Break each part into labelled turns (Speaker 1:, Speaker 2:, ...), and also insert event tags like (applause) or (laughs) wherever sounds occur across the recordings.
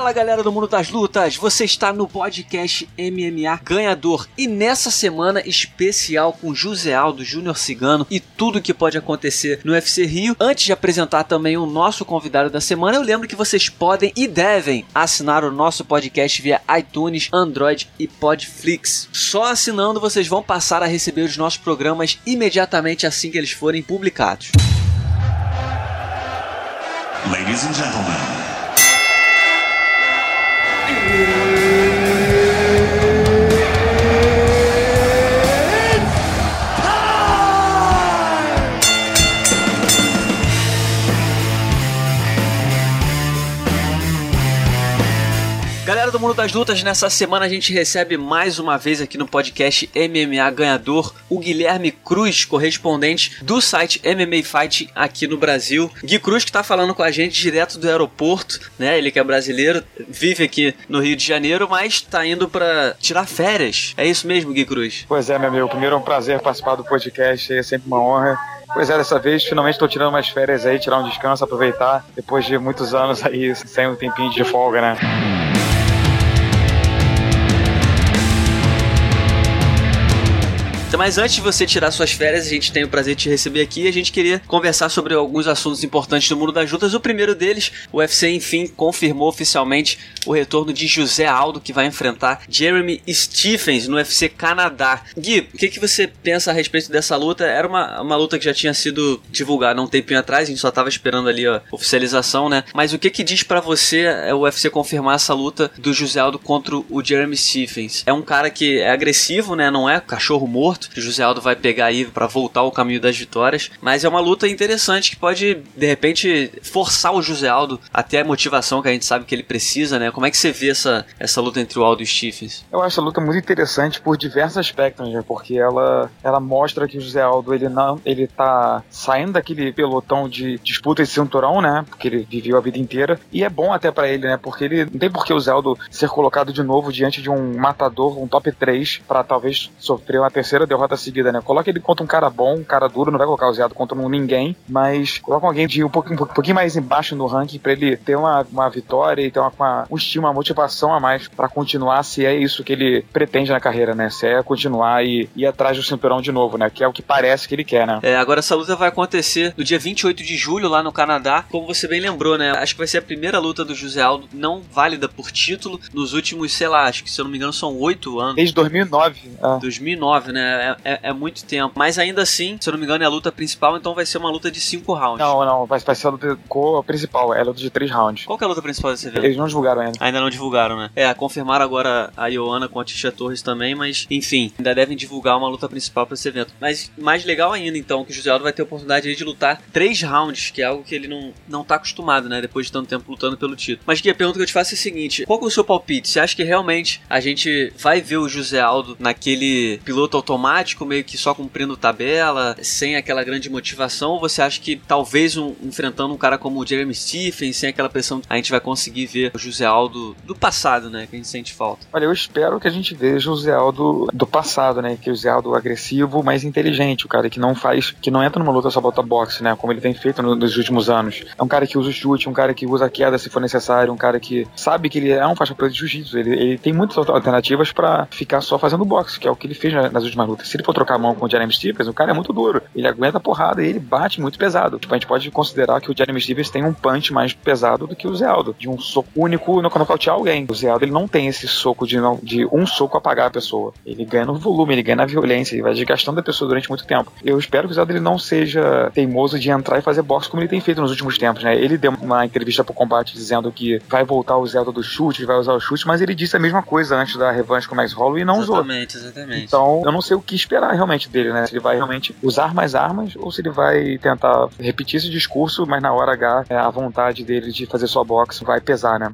Speaker 1: Fala galera do Mundo das Lutas, você está no podcast MMA Ganhador e nessa semana especial com José Aldo Júnior Cigano e tudo que pode acontecer no UFC Rio. Antes de apresentar também o nosso convidado da semana, eu lembro que vocês podem e devem assinar o nosso podcast via iTunes, Android e Podflix. Só assinando vocês vão passar a receber os nossos programas imediatamente assim que eles forem publicados.
Speaker 2: Ladies and gentlemen.
Speaker 1: Das Lutas, nessa semana a gente recebe mais uma vez aqui no podcast MMA Ganhador o Guilherme Cruz, correspondente do site MMA Fight aqui no Brasil. Gui Cruz que tá falando com a gente direto do aeroporto, né? Ele que é brasileiro, vive aqui no Rio de Janeiro, mas tá indo para tirar férias. É isso mesmo, Gui Cruz?
Speaker 3: Pois é, meu amigo. Primeiro é um prazer participar do podcast, é sempre uma honra. Pois é, dessa vez finalmente estou tirando umas férias aí, tirar um descanso, aproveitar, depois de muitos anos aí, sem um tempinho de folga, né?
Speaker 1: Então, mas antes de você tirar suas férias, a gente tem o prazer de te receber aqui a gente queria conversar sobre alguns assuntos importantes do mundo das lutas. O primeiro deles, o UFC enfim confirmou oficialmente o retorno de José Aldo, que vai enfrentar Jeremy Stephens no UFC Canadá. Gui, o que, que você pensa a respeito dessa luta? Era uma, uma luta que já tinha sido divulgada há um tempinho atrás, a gente só tava esperando ali a oficialização, né? Mas o que que diz para você é o UFC confirmar essa luta do José Aldo contra o Jeremy Stephens? É um cara que é agressivo, né? Não é cachorro morto que o José Aldo vai pegar aí para voltar ao caminho das vitórias, mas é uma luta interessante que pode de repente forçar o José Aldo até a motivação que a gente sabe que ele precisa, né? Como é que você vê essa, essa luta entre o Aldo e o Stephens?
Speaker 3: Eu acho a luta muito interessante por diversos aspectos, né? porque ela, ela mostra que o José Aldo ele não ele tá saindo daquele pelotão de disputa de cinturão, né? Porque ele viveu a vida inteira e é bom até para ele, né? Porque ele não tem por que o Zé Aldo ser colocado de novo diante de um matador, um top 3 para talvez sofrer uma terceira derrota seguida, né? Coloca ele contra um cara bom, um cara duro, não vai colocar o Zé Aldo contra um ninguém, mas coloca alguém de um pouquinho, um pouquinho mais embaixo no ranking para ele ter uma, uma vitória e ter uma, uma, um estímulo, uma motivação a mais para continuar se é isso que ele pretende na carreira, né? Se é continuar e ir atrás do cinturão de novo, né? Que é o que parece que ele quer, né?
Speaker 1: É, agora essa luta vai acontecer no dia 28 de julho lá no Canadá, como você bem lembrou, né? Acho que vai ser a primeira luta do José Aldo não válida por título nos últimos, sei lá, acho que se eu não me engano são oito anos.
Speaker 3: Desde 2009.
Speaker 1: Ah. 2009, né? É, é, é, muito tempo. Mas ainda assim, se eu não me engano, é a luta principal, então vai ser uma luta de cinco rounds.
Speaker 3: Não, não, vai, vai ser a luta principal, é a luta de três rounds.
Speaker 1: Qual que é a luta principal desse evento?
Speaker 3: Eles não divulgaram ainda.
Speaker 1: Ainda não divulgaram, né? É, confirmaram agora a Ioana com a Tisha Torres também, mas enfim, ainda devem divulgar uma luta principal para esse evento. Mas mais legal ainda, então, que o José Aldo vai ter a oportunidade de lutar três rounds, que é algo que ele não, não tá acostumado, né? Depois de tanto tempo lutando pelo título. Mas que a pergunta que eu te faço é a seguinte: qual é o seu palpite? Você acha que realmente a gente vai ver o José Aldo naquele piloto automático, meio que só cumprindo tabela, sem aquela grande motivação? Ou você acha que talvez um, enfrentando um cara como o Jeremy Stephens, sem aquela pressão, a gente vai conseguir ver o José Aldo do passado, né? Que a gente sente falta?
Speaker 3: Olha, eu espero que a gente veja o José Aldo do passado, né? Que o José Aldo agressivo, mas inteligente, o cara que não faz, que não entra numa luta só bota boxe, né? Como ele tem feito nos últimos anos. É um cara que usa o chute, um cara que usa a queda se for necessário, um cara que sabe que ele é um faixa preta de jiu-jitsu. Ele, ele, tem muitas alternativas para ficar só fazendo boxe, que é o que ele fez nas últimas lutas. Se ele for trocar a mão com o Jeremy Stevens, o cara é muito duro. Ele aguenta a porrada e ele bate muito pesado. Tipo, a gente pode considerar que o Jeremy Stevens tem um punch mais pesado do que o Zé Aldo, de um soco único no nocautear alguém. O Zé Aldo ele não tem esse soco de, não, de um soco apagar a pessoa. Ele ganha no volume, ele ganha na violência, ele vai desgastando a pessoa durante muito tempo. Eu espero que o Zé Aldo ele não seja teimoso de entrar e fazer boxe como ele tem feito nos últimos tempos, né? Ele deu uma entrevista pro combate dizendo que vai voltar o Zé Aldo do chute, vai usar o chute, mas ele disse a mesma coisa antes da revanche com o Max Holloway e não
Speaker 1: exatamente,
Speaker 3: usou.
Speaker 1: Exatamente, exatamente.
Speaker 3: Então, eu não sei o que esperar realmente dele, né? Se ele vai realmente usar mais armas ou se ele vai tentar repetir esse discurso, mas na hora H é, a vontade dele de fazer sua boxe vai pesar, né?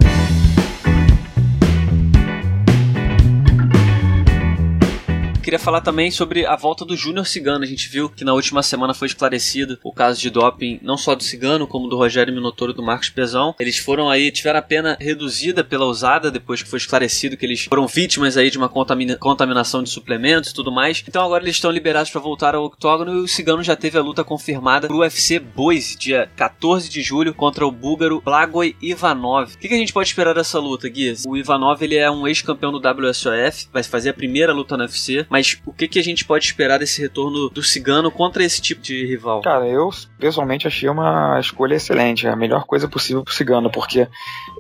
Speaker 1: Queria falar também sobre a volta do Júnior Cigano. A gente viu que na última semana foi esclarecido o caso de doping, não só do Cigano, como do Rogério Minotouro e do Marcos Pezão. Eles foram aí, tiveram a pena reduzida pela usada depois que foi esclarecido que eles foram vítimas aí de uma contamina contaminação de suplementos e tudo mais. Então agora eles estão liberados para voltar ao octógono e o Cigano já teve a luta confirmada pro UFC Boise, dia 14 de julho, contra o búlgaro Blagoj Ivanov. O que, que a gente pode esperar dessa luta, Guias? O Ivanov ele é um ex-campeão do WSOF, vai fazer a primeira luta no UFC, mas o que, que a gente pode esperar desse retorno do Cigano contra esse tipo de rival?
Speaker 3: Cara, eu pessoalmente achei uma escolha excelente, a melhor coisa possível pro Cigano, porque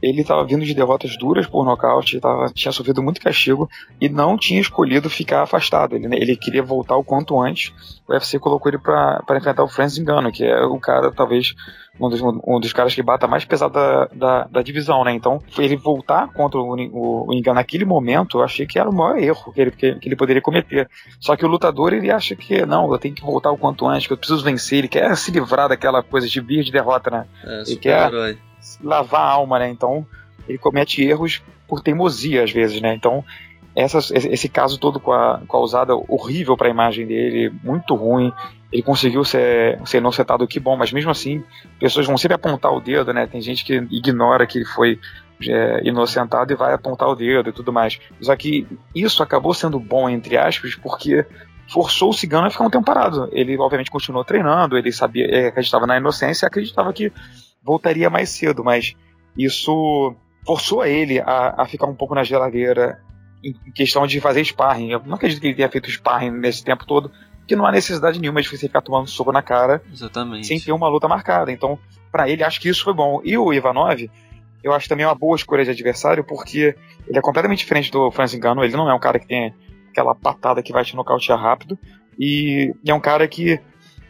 Speaker 3: ele estava vindo de derrotas duras por nocaute, tava, tinha sofrido muito castigo e não tinha escolhido ficar afastado. Ele, ele queria voltar o quanto antes. O UFC colocou ele para enfrentar o Francis Engano, que é o cara, talvez, um dos, um dos caras que bata mais pesado da, da, da divisão, né? Então, ele voltar contra o, o, o Engano naquele momento, eu achei que era o maior erro que ele, que, que, ele poderia cometer. Só que o lutador, ele acha que, não, eu tenho que voltar o quanto antes, que eu preciso vencer. Ele quer se livrar daquela coisa de vir de derrota, né?
Speaker 1: É,
Speaker 3: ele quer lavar a alma, né? Então, ele comete erros por teimosia, às vezes, né? Então, esse caso todo com a, com a usada horrível para a imagem dele, muito ruim. Ele conseguiu ser, ser inocentado, que bom, mas mesmo assim, pessoas vão sempre apontar o dedo, né? Tem gente que ignora que ele foi é, inocentado e vai apontar o dedo e tudo mais. Só que isso acabou sendo bom, entre aspas, porque forçou o Cigano a ficar um tempo parado. Ele, obviamente, continuou treinando, ele sabia, é, acreditava na inocência, acreditava que voltaria mais cedo, mas isso forçou ele a, a ficar um pouco na geladeira em questão de fazer sparring. Eu não acredito que ele tenha feito sparring nesse tempo todo, porque não há necessidade nenhuma de você ficar tomando soco na cara
Speaker 1: Exatamente.
Speaker 3: sem ter uma luta marcada. Então, para ele, acho que isso foi bom. E o Ivanov, eu acho também uma boa escolha de adversário, porque ele é completamente diferente do Francis Ngannou. Ele não é um cara que tem aquela patada que vai te nocautear rápido. E é um cara que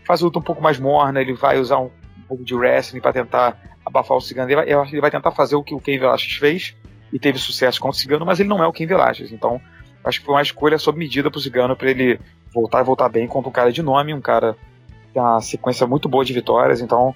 Speaker 3: faz luta um pouco mais morna, ele vai usar um, pouco de wrestling para tentar abafar o Cigano. Eu acho que ele vai tentar fazer o que o Ken Velasquez fez, e teve sucesso contra o Cigano, mas ele não é o Ken Velasquez. Então, acho que foi uma escolha sob medida pro Cigano para ele voltar e voltar bem contra um cara de nome, um cara que tem uma sequência muito boa de vitórias. Então,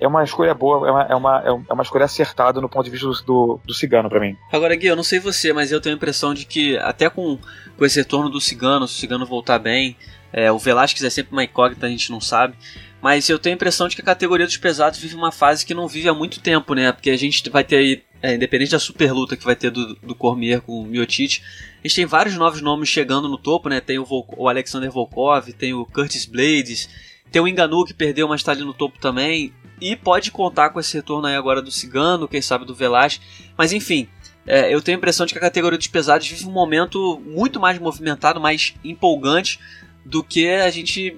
Speaker 3: é uma escolha boa, é uma, é uma, é uma escolha acertada no ponto de vista do, do Cigano para mim.
Speaker 1: Agora, Gui, eu não sei você, mas eu tenho a impressão de que até com, com esse retorno do Cigano, se o Cigano voltar bem, é, o Velasquez é sempre uma incógnita, a gente não sabe. Mas eu tenho a impressão de que a categoria dos pesados vive uma fase que não vive há muito tempo, né? Porque a gente vai ter aí, é, independente da super luta que vai ter do, do Cormier com o Miotite, a gente tem vários novos nomes chegando no topo, né? Tem o, Vol o Alexander Volkov, tem o Curtis Blades, tem o Enganu que perdeu, mas está ali no topo também. E pode contar com esse retorno aí agora do Cigano, quem sabe do Velasquez. Mas enfim, é, eu tenho a impressão de que a categoria dos pesados vive um momento muito mais movimentado, mais empolgante do que a gente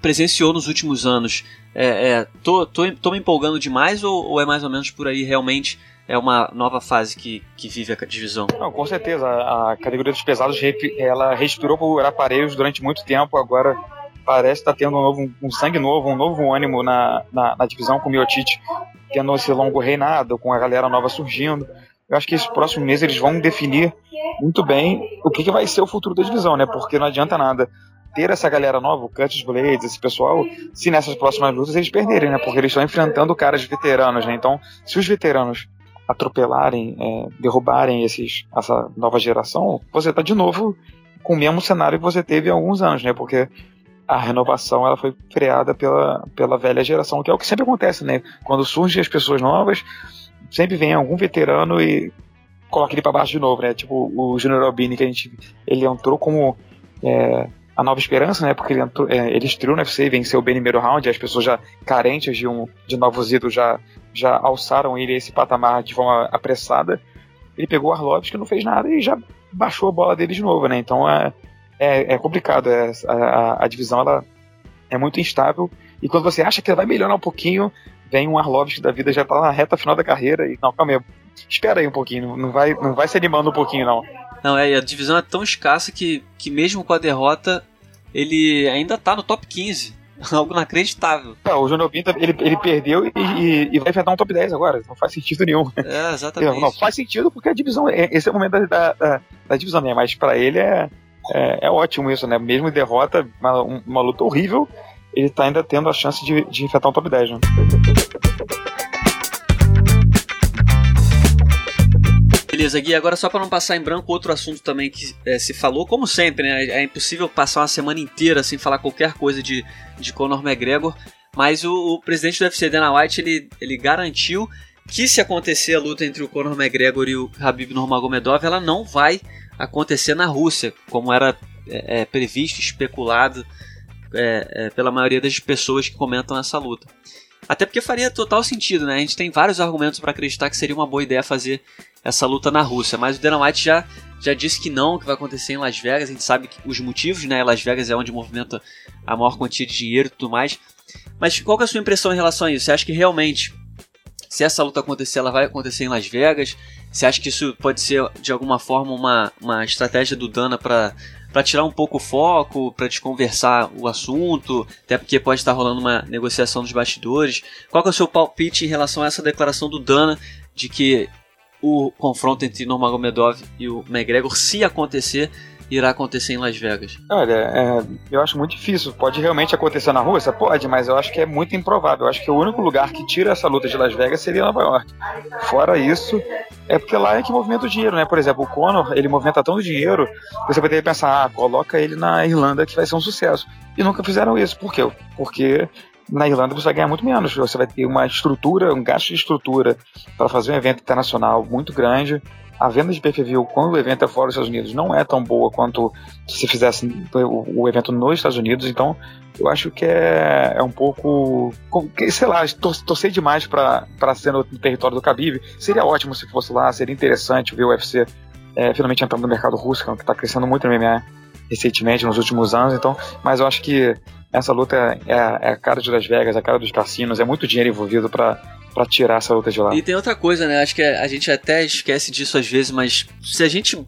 Speaker 1: presenciou nos últimos anos. É, é, tô, tô, tô me empolgando demais ou, ou, é mais ou menos por aí realmente é uma nova fase que, que vive a divisão?
Speaker 3: Não, com certeza. A categoria dos pesados ela respirou por aparelhos durante muito tempo, agora parece estar tá tendo um, novo, um sangue novo, um novo ânimo na, na, na divisão com o Miotite tendo esse longo reinado, com a galera nova surgindo. Eu acho que esse próximo mês eles vão definir muito bem o que, que vai ser o futuro da divisão, né? Porque não adianta nada ter essa galera nova, o Curtis Blades, esse pessoal, se nessas próximas lutas eles perderem, né? Porque eles estão enfrentando caras veteranos, né? Então, se os veteranos atropelarem, é, derrubarem esses, essa nova geração, você está de novo com o mesmo cenário que você teve há alguns anos, né? Porque a renovação ela foi freada pela, pela velha geração, que é o que sempre acontece, né? Quando surgem as pessoas novas, sempre vem algum veterano e coloca ele para baixo de novo, né? Tipo o Junior Albini, que a gente ele entrou como é, a Nova Esperança, né? Porque ele, entrou, é, ele estreou no UFC e venceu bem no primeiro round, as pessoas já carentes de, um, de novos ídolos já, já alçaram ele a esse patamar de forma apressada. Ele pegou o Arlovski que não fez nada e já baixou a bola dele de novo, né? Então é, é, é complicado. É, a, a, divisão ela é muito instável. E quando você acha que ela vai melhorar um pouquinho, vem um Arlovski da vida, já tá na reta final da carreira e não, calma aí, espera aí um pouquinho, não vai, não vai se animando um pouquinho, não.
Speaker 1: Não, é, a divisão é tão escassa que, que mesmo com a derrota, ele ainda tá no top 15. (laughs) Algo inacreditável.
Speaker 3: É, o Júnior Pinto, ele, ele perdeu e, e, e, vai enfrentar um top 10 agora. Não faz sentido nenhum.
Speaker 1: É, exatamente.
Speaker 3: Não, faz sentido porque a divisão, é, esse é o momento da, da, da divisão, né? Mas para ele é, é, é, ótimo isso, né? Mesmo em derrota, uma, uma luta horrível, ele tá ainda tendo a chance de, de enfrentar um top 10, né?
Speaker 1: Beleza, Gui, agora só para não passar em branco, outro assunto também que é, se falou, como sempre, né? É impossível passar uma semana inteira sem falar qualquer coisa de, de Conor McGregor, mas o, o presidente do UFC, Dana White, ele, ele garantiu que se acontecer a luta entre o Conor McGregor e o Habib Nurmagomedov, ela não vai acontecer na Rússia, como era é, é, previsto, especulado é, é, pela maioria das pessoas que comentam essa luta. Até porque faria total sentido, né? A gente tem vários argumentos para acreditar que seria uma boa ideia fazer essa luta na Rússia, mas o Dana White já, já disse que não, que vai acontecer em Las Vegas. A gente sabe os motivos, né? Las Vegas é onde movimenta a maior quantia de dinheiro e tudo mais. Mas qual é a sua impressão em relação a isso? Você acha que realmente se essa luta acontecer, ela vai acontecer em Las Vegas? Você acha que isso pode ser de alguma forma uma, uma estratégia do Dana para para tirar um pouco o foco, para desconversar o assunto, até porque pode estar rolando uma negociação dos bastidores. Qual é o seu palpite em relação a essa declaração do Dana de que o confronto entre Nurmagomedov e o McGregor, se acontecer, irá acontecer em Las Vegas?
Speaker 3: Olha, é, eu acho muito difícil. Pode realmente acontecer na Rússia? Pode, mas eu acho que é muito improvável. Eu acho que o único lugar que tira essa luta de Las Vegas seria Nova York. Fora isso, é porque lá é que movimenta o dinheiro, né? Por exemplo, o Conor, ele movimenta tanto dinheiro, você poderia pensar, ah, coloca ele na Irlanda que vai ser um sucesso. E nunca fizeram isso. Por quê? Porque na Irlanda você vai ganhar muito menos. Você vai ter uma estrutura, um gasto de estrutura para fazer um evento internacional muito grande a venda de pay-per-view quando o evento é fora dos Estados Unidos não é tão boa quanto se fizesse o, o evento nos Estados Unidos, então eu acho que é, é um pouco. Sei lá, torcer demais para ser no, território do Khabib. Seria ótimo se fosse lá, seria interessante ver o UFC é, finalmente entrando no mercado russo, que está crescendo muito no MMA recentemente, nos últimos anos, então, mas eu acho que essa luta é, é a cara de Las Vegas, é a cara dos cassinos, é muito dinheiro envolvido para para tirar essa luta de lá.
Speaker 1: E tem outra coisa, né? Acho que a gente até esquece disso às vezes, mas se a gente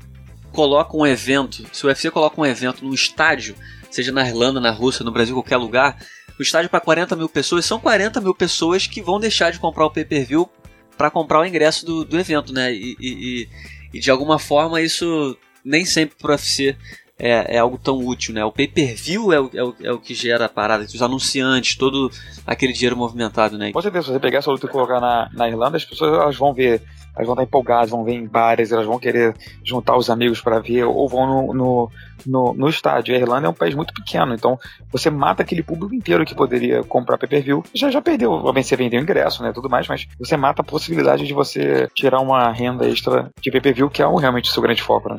Speaker 1: coloca um evento, se o UFC coloca um evento num estádio, seja na Irlanda, na Rússia, no Brasil, qualquer lugar, o estádio para 40 mil pessoas, são 40 mil pessoas que vão deixar de comprar o pay-per-view para comprar o ingresso do, do evento, né? E, e, e, de alguma forma isso nem sempre pro UFC é, é algo tão útil, né? O pay-per-view é o, é, o, é o que gera a parada, os anunciantes, todo aquele dinheiro movimentado, né?
Speaker 3: Com certeza, se você pegar essa luta e colocar na, na Irlanda, as pessoas elas vão ver, elas vão estar empolgadas, vão ver em bares, elas vão querer juntar os amigos para ver, ou vão no, no, no, no, estádio. A Irlanda é um país muito pequeno, então você mata aquele público inteiro que poderia comprar pay-per-view. Já, já perdeu, obviamente você vendeu ingresso, né, tudo mais, mas você mata a possibilidade de você tirar uma renda extra de pay-per-view, que é realmente o seu grande foco, né?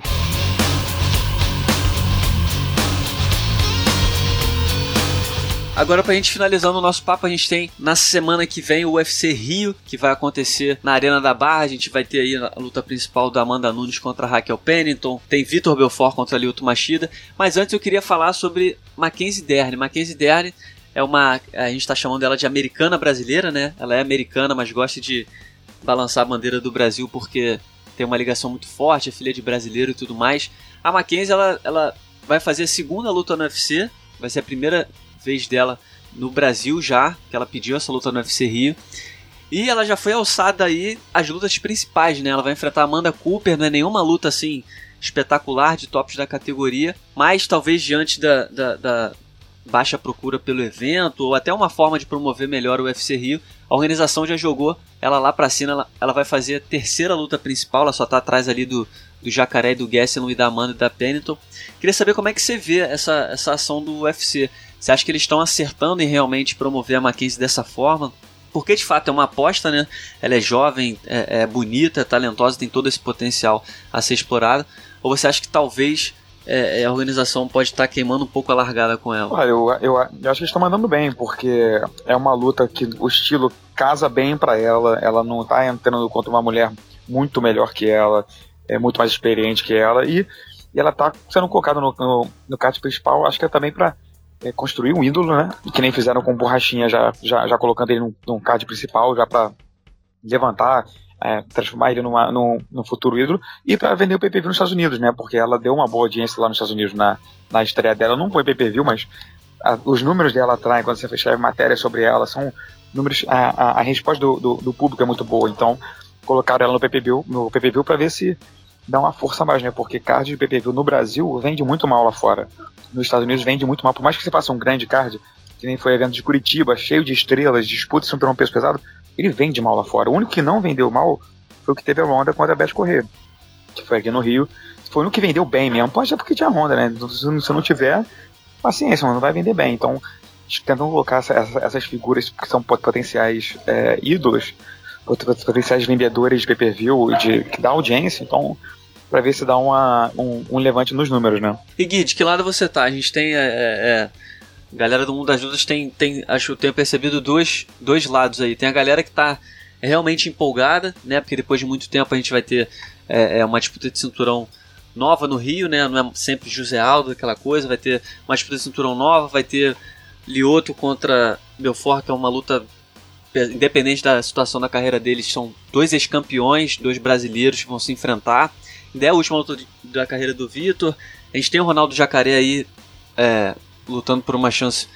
Speaker 1: Agora, pra gente finalizando o nosso papo, a gente tem na semana que vem o UFC Rio, que vai acontecer na Arena da Barra. A gente vai ter aí a luta principal da Amanda Nunes contra Raquel Pennington. Tem Vitor Belfort contra Lyoto Machida. Mas antes eu queria falar sobre Mackenzie Dern. Mackenzie Dern é uma. A gente está chamando ela de americana brasileira, né? Ela é americana, mas gosta de balançar a bandeira do Brasil porque tem uma ligação muito forte, é filha de brasileiro e tudo mais. A Mackenzie ela, ela vai fazer a segunda luta no UFC. Vai ser a primeira vez dela no Brasil já, que ela pediu essa luta no UFC Rio. E ela já foi alçada aí as lutas principais, né? Ela vai enfrentar Amanda Cooper, não é nenhuma luta assim espetacular de tops da categoria, mas talvez diante da, da, da baixa procura pelo evento ou até uma forma de promover melhor o UFC Rio, a organização já jogou ela lá pra cima, ela, ela vai fazer a terceira luta principal, ela só tá atrás ali do, do Jacaré, do Gastelum e da Amanda e da Pennington. Queria saber como é que você vê essa, essa ação do UFC. Você acha que eles estão acertando em realmente promover a Mackenzie dessa forma? Porque de fato é uma aposta, né? Ela é jovem, é, é bonita, é talentosa, tem todo esse potencial a ser explorado. Ou você acha que talvez é, é a organização pode estar queimando um pouco a largada com ela?
Speaker 3: Olha, eu, eu, eu acho que eles estão mandando bem, porque é uma luta que o estilo casa bem para ela. Ela não está entrando contra uma mulher muito melhor que ela, é muito mais experiente que ela. E, e ela está sendo colocada no, no, no card principal, acho que é também para é, construir um ídolo, né? Que nem fizeram com Borrachinha, já, já, já colocando ele num, num card principal, já para levantar, é, transformar ele numa, num, num futuro ídolo, e para vender o PPV nos Estados Unidos, né? Porque ela deu uma boa audiência lá nos Estados Unidos na, na estreia dela. Não foi PPV, mas a, os números dela atraem quando você escreve matéria sobre ela, são números. A, a, a resposta do, do, do, público é muito boa, então colocaram ela no PPV, no PPV para ver se dá uma força mais, né? Porque card de PPV no Brasil vende muito mal lá fora nos Estados Unidos vende muito mal. Por mais que você faça um grande card, que nem foi evento de Curitiba, cheio de estrelas, disputas sobre um peso pesado, ele vende mal lá fora. O único que não vendeu mal foi o que teve a Ronda contra a Beth Corrêa. que foi aqui no Rio. Foi no que vendeu bem mesmo. Pode ser porque tinha Honda, né? Se não tiver, paciência, não vai vender bem. Então, tentam colocar essa, essa, essas figuras que são potenciais é, ídolos, potenciais vendedores de pay-per-view, de, que dá audiência. Então, para ver se dá uma, um, um, levante nos números, né?
Speaker 1: E Gui, de que lado você tá? A gente tem. É, é, é galera do mundo das lutas tem, tem. Acho que tenho percebido dois, dois lados aí. Tem a galera que tá realmente empolgada, né? Porque depois de muito tempo a gente vai ter é, é uma disputa de cinturão nova no Rio, né? Não é sempre José Aldo, aquela coisa. Vai ter uma disputa de cinturão nova, vai ter Lioto contra Belfort, que é uma luta independente da situação da carreira deles, são dois ex-campeões, dois brasileiros que vão se enfrentar. É a última luta da carreira do Vitor. A gente tem o Ronaldo Jacaré aí é, lutando por uma chance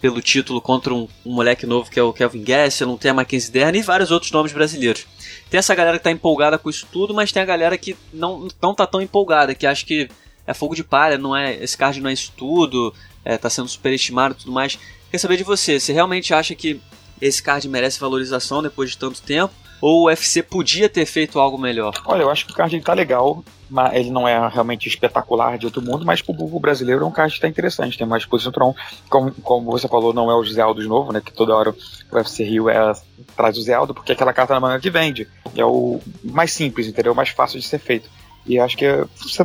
Speaker 1: pelo título contra um, um, moleque novo que é o Kelvin Gastelum, tem a Mackenzie Dern e vários outros nomes brasileiros. Tem essa galera que tá empolgada com isso tudo, mas tem a galera que não, não tá tão empolgada, que acha que é fogo de palha, não é, esse card não é isso tudo, é, tá sendo superestimado e tudo mais. Quer saber de você, você realmente acha que esse card merece valorização depois de tanto tempo? Ou o UFC podia ter feito algo melhor?
Speaker 3: Olha, eu acho que o card tá legal, mas ele não é realmente espetacular de outro mundo, mas pro povo brasileiro é um card que tá interessante, tem mais posição Tron. Como, como você falou, não é o José Aldo de novo, né? Que toda hora o UFC Rio é, traz o José Aldo, porque é aquela carta na manga que vende. É o mais simples, entendeu? O mais fácil de ser feito. E acho que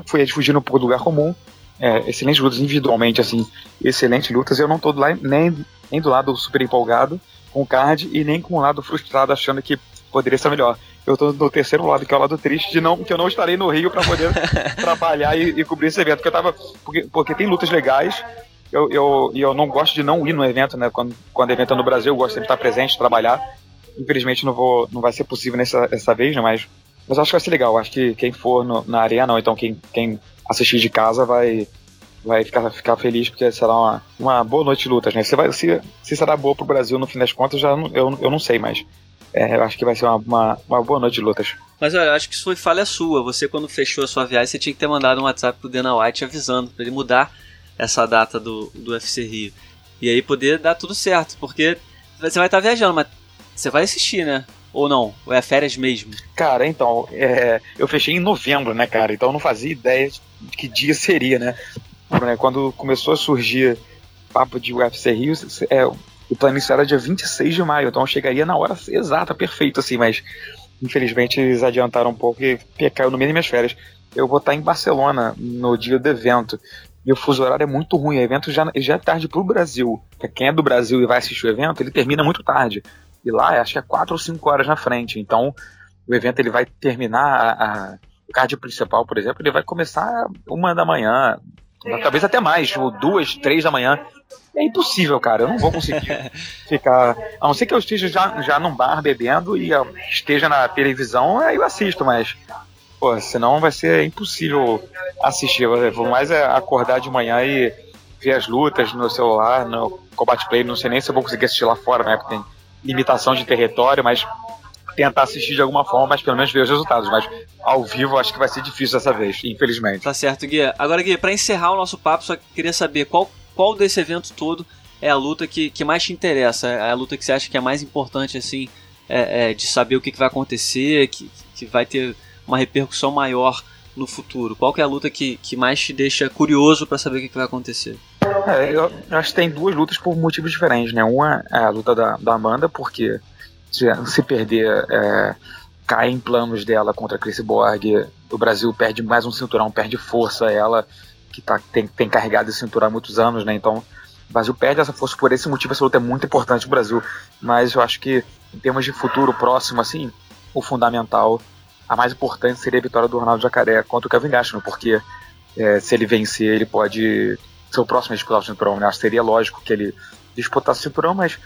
Speaker 3: foi fugindo um pouco do lugar comum. É, excelentes lutas individualmente, assim, excelentes lutas. Eu não tô lá, nem, nem do lado super empolgado com o card e nem com o lado frustrado achando que poderia ser melhor. Eu tô no terceiro lado, que é o lado triste de não que eu não estarei no Rio para poder (laughs) trabalhar e, e, cobrir esse evento, porque eu tava porque, porque tem lutas legais. Eu, eu, eu não gosto de não ir no evento, né? Quando, quando o evento é no Brasil, eu gosto sempre de estar presente, trabalhar. Infelizmente não vou, não vai ser possível nessa, nessa vez, né? Mas, mas acho que vai ser legal. Acho que quem for no, na arena, ou então quem, quem assistir de casa vai, vai ficar, ficar feliz porque será uma, uma boa noite de lutas, né? Se, vai, se, se será boa pro Brasil no fim das contas, já eu, eu não sei, mas é, eu acho que vai ser uma, uma, uma, boa noite de lutas.
Speaker 1: Mas olha, eu acho que isso foi falha sua. Você, quando fechou a sua viagem, você tinha que ter mandado um WhatsApp pro Dana White avisando para ele mudar essa data do, do UFC Rio. E aí poder dar tudo certo, porque você vai estar viajando, mas você vai assistir, né? Ou não? Ou é férias mesmo?
Speaker 3: Cara, então, é, eu fechei em novembro, né, cara? Então eu não fazia ideia de que dia seria, né? Quando começou a surgir papo de UFC Rio, é, o plano inicial era dia 26 de maio, então eu chegaria na hora exata, perfeito, assim, mas infelizmente eles adiantaram um pouco e caiu no meio das minhas férias. Eu vou estar em Barcelona no dia do evento. E o fuso horário é muito ruim. O evento já, já é tarde pro Brasil. Quem é do Brasil e vai assistir o evento, ele termina muito tarde. E lá, acho que é 4 ou 5 horas na frente. Então, o evento ele vai terminar. A, a, o card principal, por exemplo, ele vai começar uma da manhã, talvez até mais, ou duas, três da manhã. É impossível, cara. Eu não vou conseguir (laughs) ficar. A não ser que eu esteja já, já num bar bebendo e esteja na televisão, aí eu assisto, mas. Pô, senão vai ser impossível assistir. Vou mais é acordar de manhã e ver as lutas no celular, no Combat Play. Não sei nem se eu vou conseguir assistir lá fora, né? Porque tem limitação de território, mas tentar assistir de alguma forma, mas pelo menos ver os resultados. Mas ao vivo acho que vai ser difícil dessa vez, infelizmente.
Speaker 1: Tá certo, Gui. Agora, Gui, pra encerrar o nosso papo, só queria saber qual qual desse evento todo é a luta que, que mais te interessa? É a luta que você acha que é mais importante, assim, é, é, de saber o que, que vai acontecer, que, que vai ter uma repercussão maior no futuro? Qual que é a luta que, que mais te deixa curioso para saber o que, que vai acontecer?
Speaker 3: É, eu acho que tem duas lutas por motivos diferentes, né? Uma é a luta da, da Amanda, porque se, perder, é, cai em planos dela contra Chris Borg, o Brasil perde mais um cinturão, perde força, ela que tá, tem, tem carregado esse cinturão há muitos anos, né? Então, o Brasil perde essa força por esse motivo, essa luta é muito importante pro Brasil. Mas eu acho que, em termos de futuro próximo, assim, o fundamental, a mais importante seria a vitória do Ronaldo Jacaré contra o Kevin Gaston, porque é, se ele vencer, ele pode ser o próximo a disputar o cinturão, né? Acho que seria lógico que ele disputasse o cinturão, mas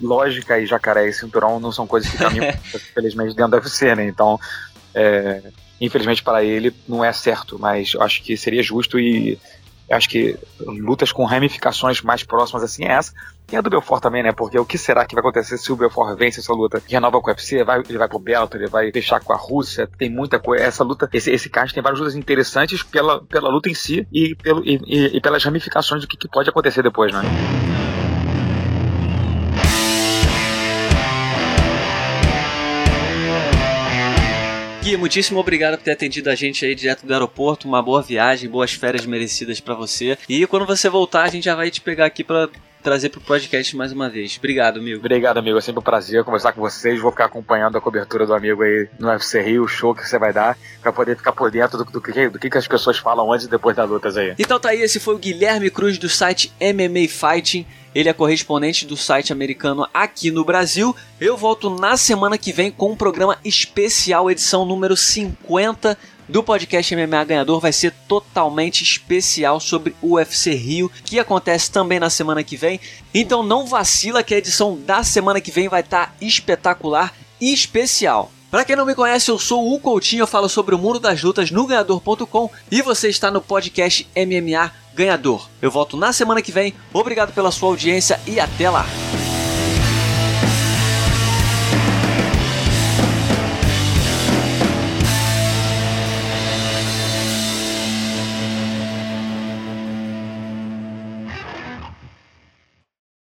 Speaker 3: lógica e jacaré e cinturão não são coisas que caminham, (laughs) infelizmente, dentro da UFC, né? Então, é, Infelizmente para ele não é certo, mas acho que seria justo e acho que lutas com ramificações mais próximas assim é essa. Tem a do Belfort também, né? Porque o que será que vai acontecer se o Belfort vence essa luta? Renova com o UFC, vai, ele vai pro Bellator, ele vai fechar com a Rússia, tem muita coisa. Essa luta, esse, esse card tem várias lutas interessantes pela, pela luta em si e, pelo, e, e, e pelas ramificações do que, que pode acontecer depois, né?
Speaker 1: Gui, muitíssimo obrigado por ter atendido a gente aí direto do aeroporto. Uma boa viagem, boas férias merecidas para você. E quando você voltar, a gente já vai te pegar aqui para trazer pro podcast mais uma vez. Obrigado, amigo.
Speaker 3: Obrigado, amigo. É sempre um prazer conversar com vocês. Vou ficar acompanhando a cobertura do amigo aí no UFC Rio, o show que você vai dar, pra poder ficar por dentro do, do, que, do que, que as pessoas falam antes e depois das lutas aí.
Speaker 1: Então tá aí, esse foi o Guilherme Cruz do site MMA Fighting. Ele é correspondente do site americano aqui no Brasil. Eu volto na semana que vem com um programa especial, edição número 50 do podcast MMA Ganhador vai ser totalmente especial sobre o UFC Rio, que acontece também na semana que vem. Então não vacila que a edição da semana que vem vai estar tá espetacular e especial. Para quem não me conhece, eu sou o Coutinho, eu falo sobre o mundo das lutas no ganhador.com e você está no podcast MMA Ganhador. Eu volto na semana que vem. Obrigado pela sua audiência e até lá.